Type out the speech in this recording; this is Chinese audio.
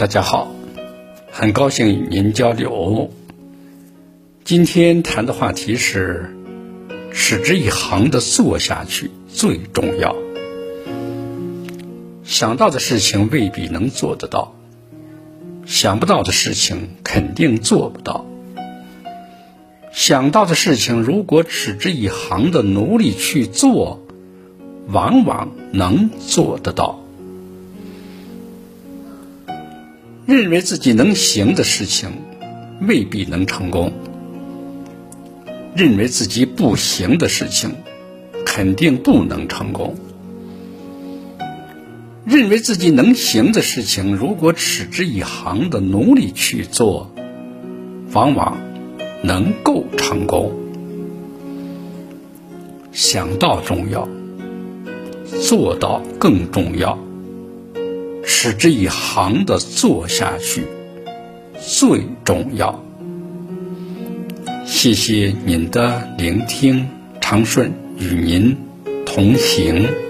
大家好，很高兴与您交流。今天谈的话题是持之以恒的做下去最重要。想到的事情未必能做得到，想不到的事情肯定做不到。想到的事情，如果持之以恒的努力去做，往往能做得到。认为自己能行的事情，未必能成功；认为自己不行的事情，肯定不能成功。认为自己能行的事情，如果持之以恒的努力去做，往往能够成功。想到重要，做到更重要。持之以恒的做下去最重要。谢谢您的聆听，长顺与您同行。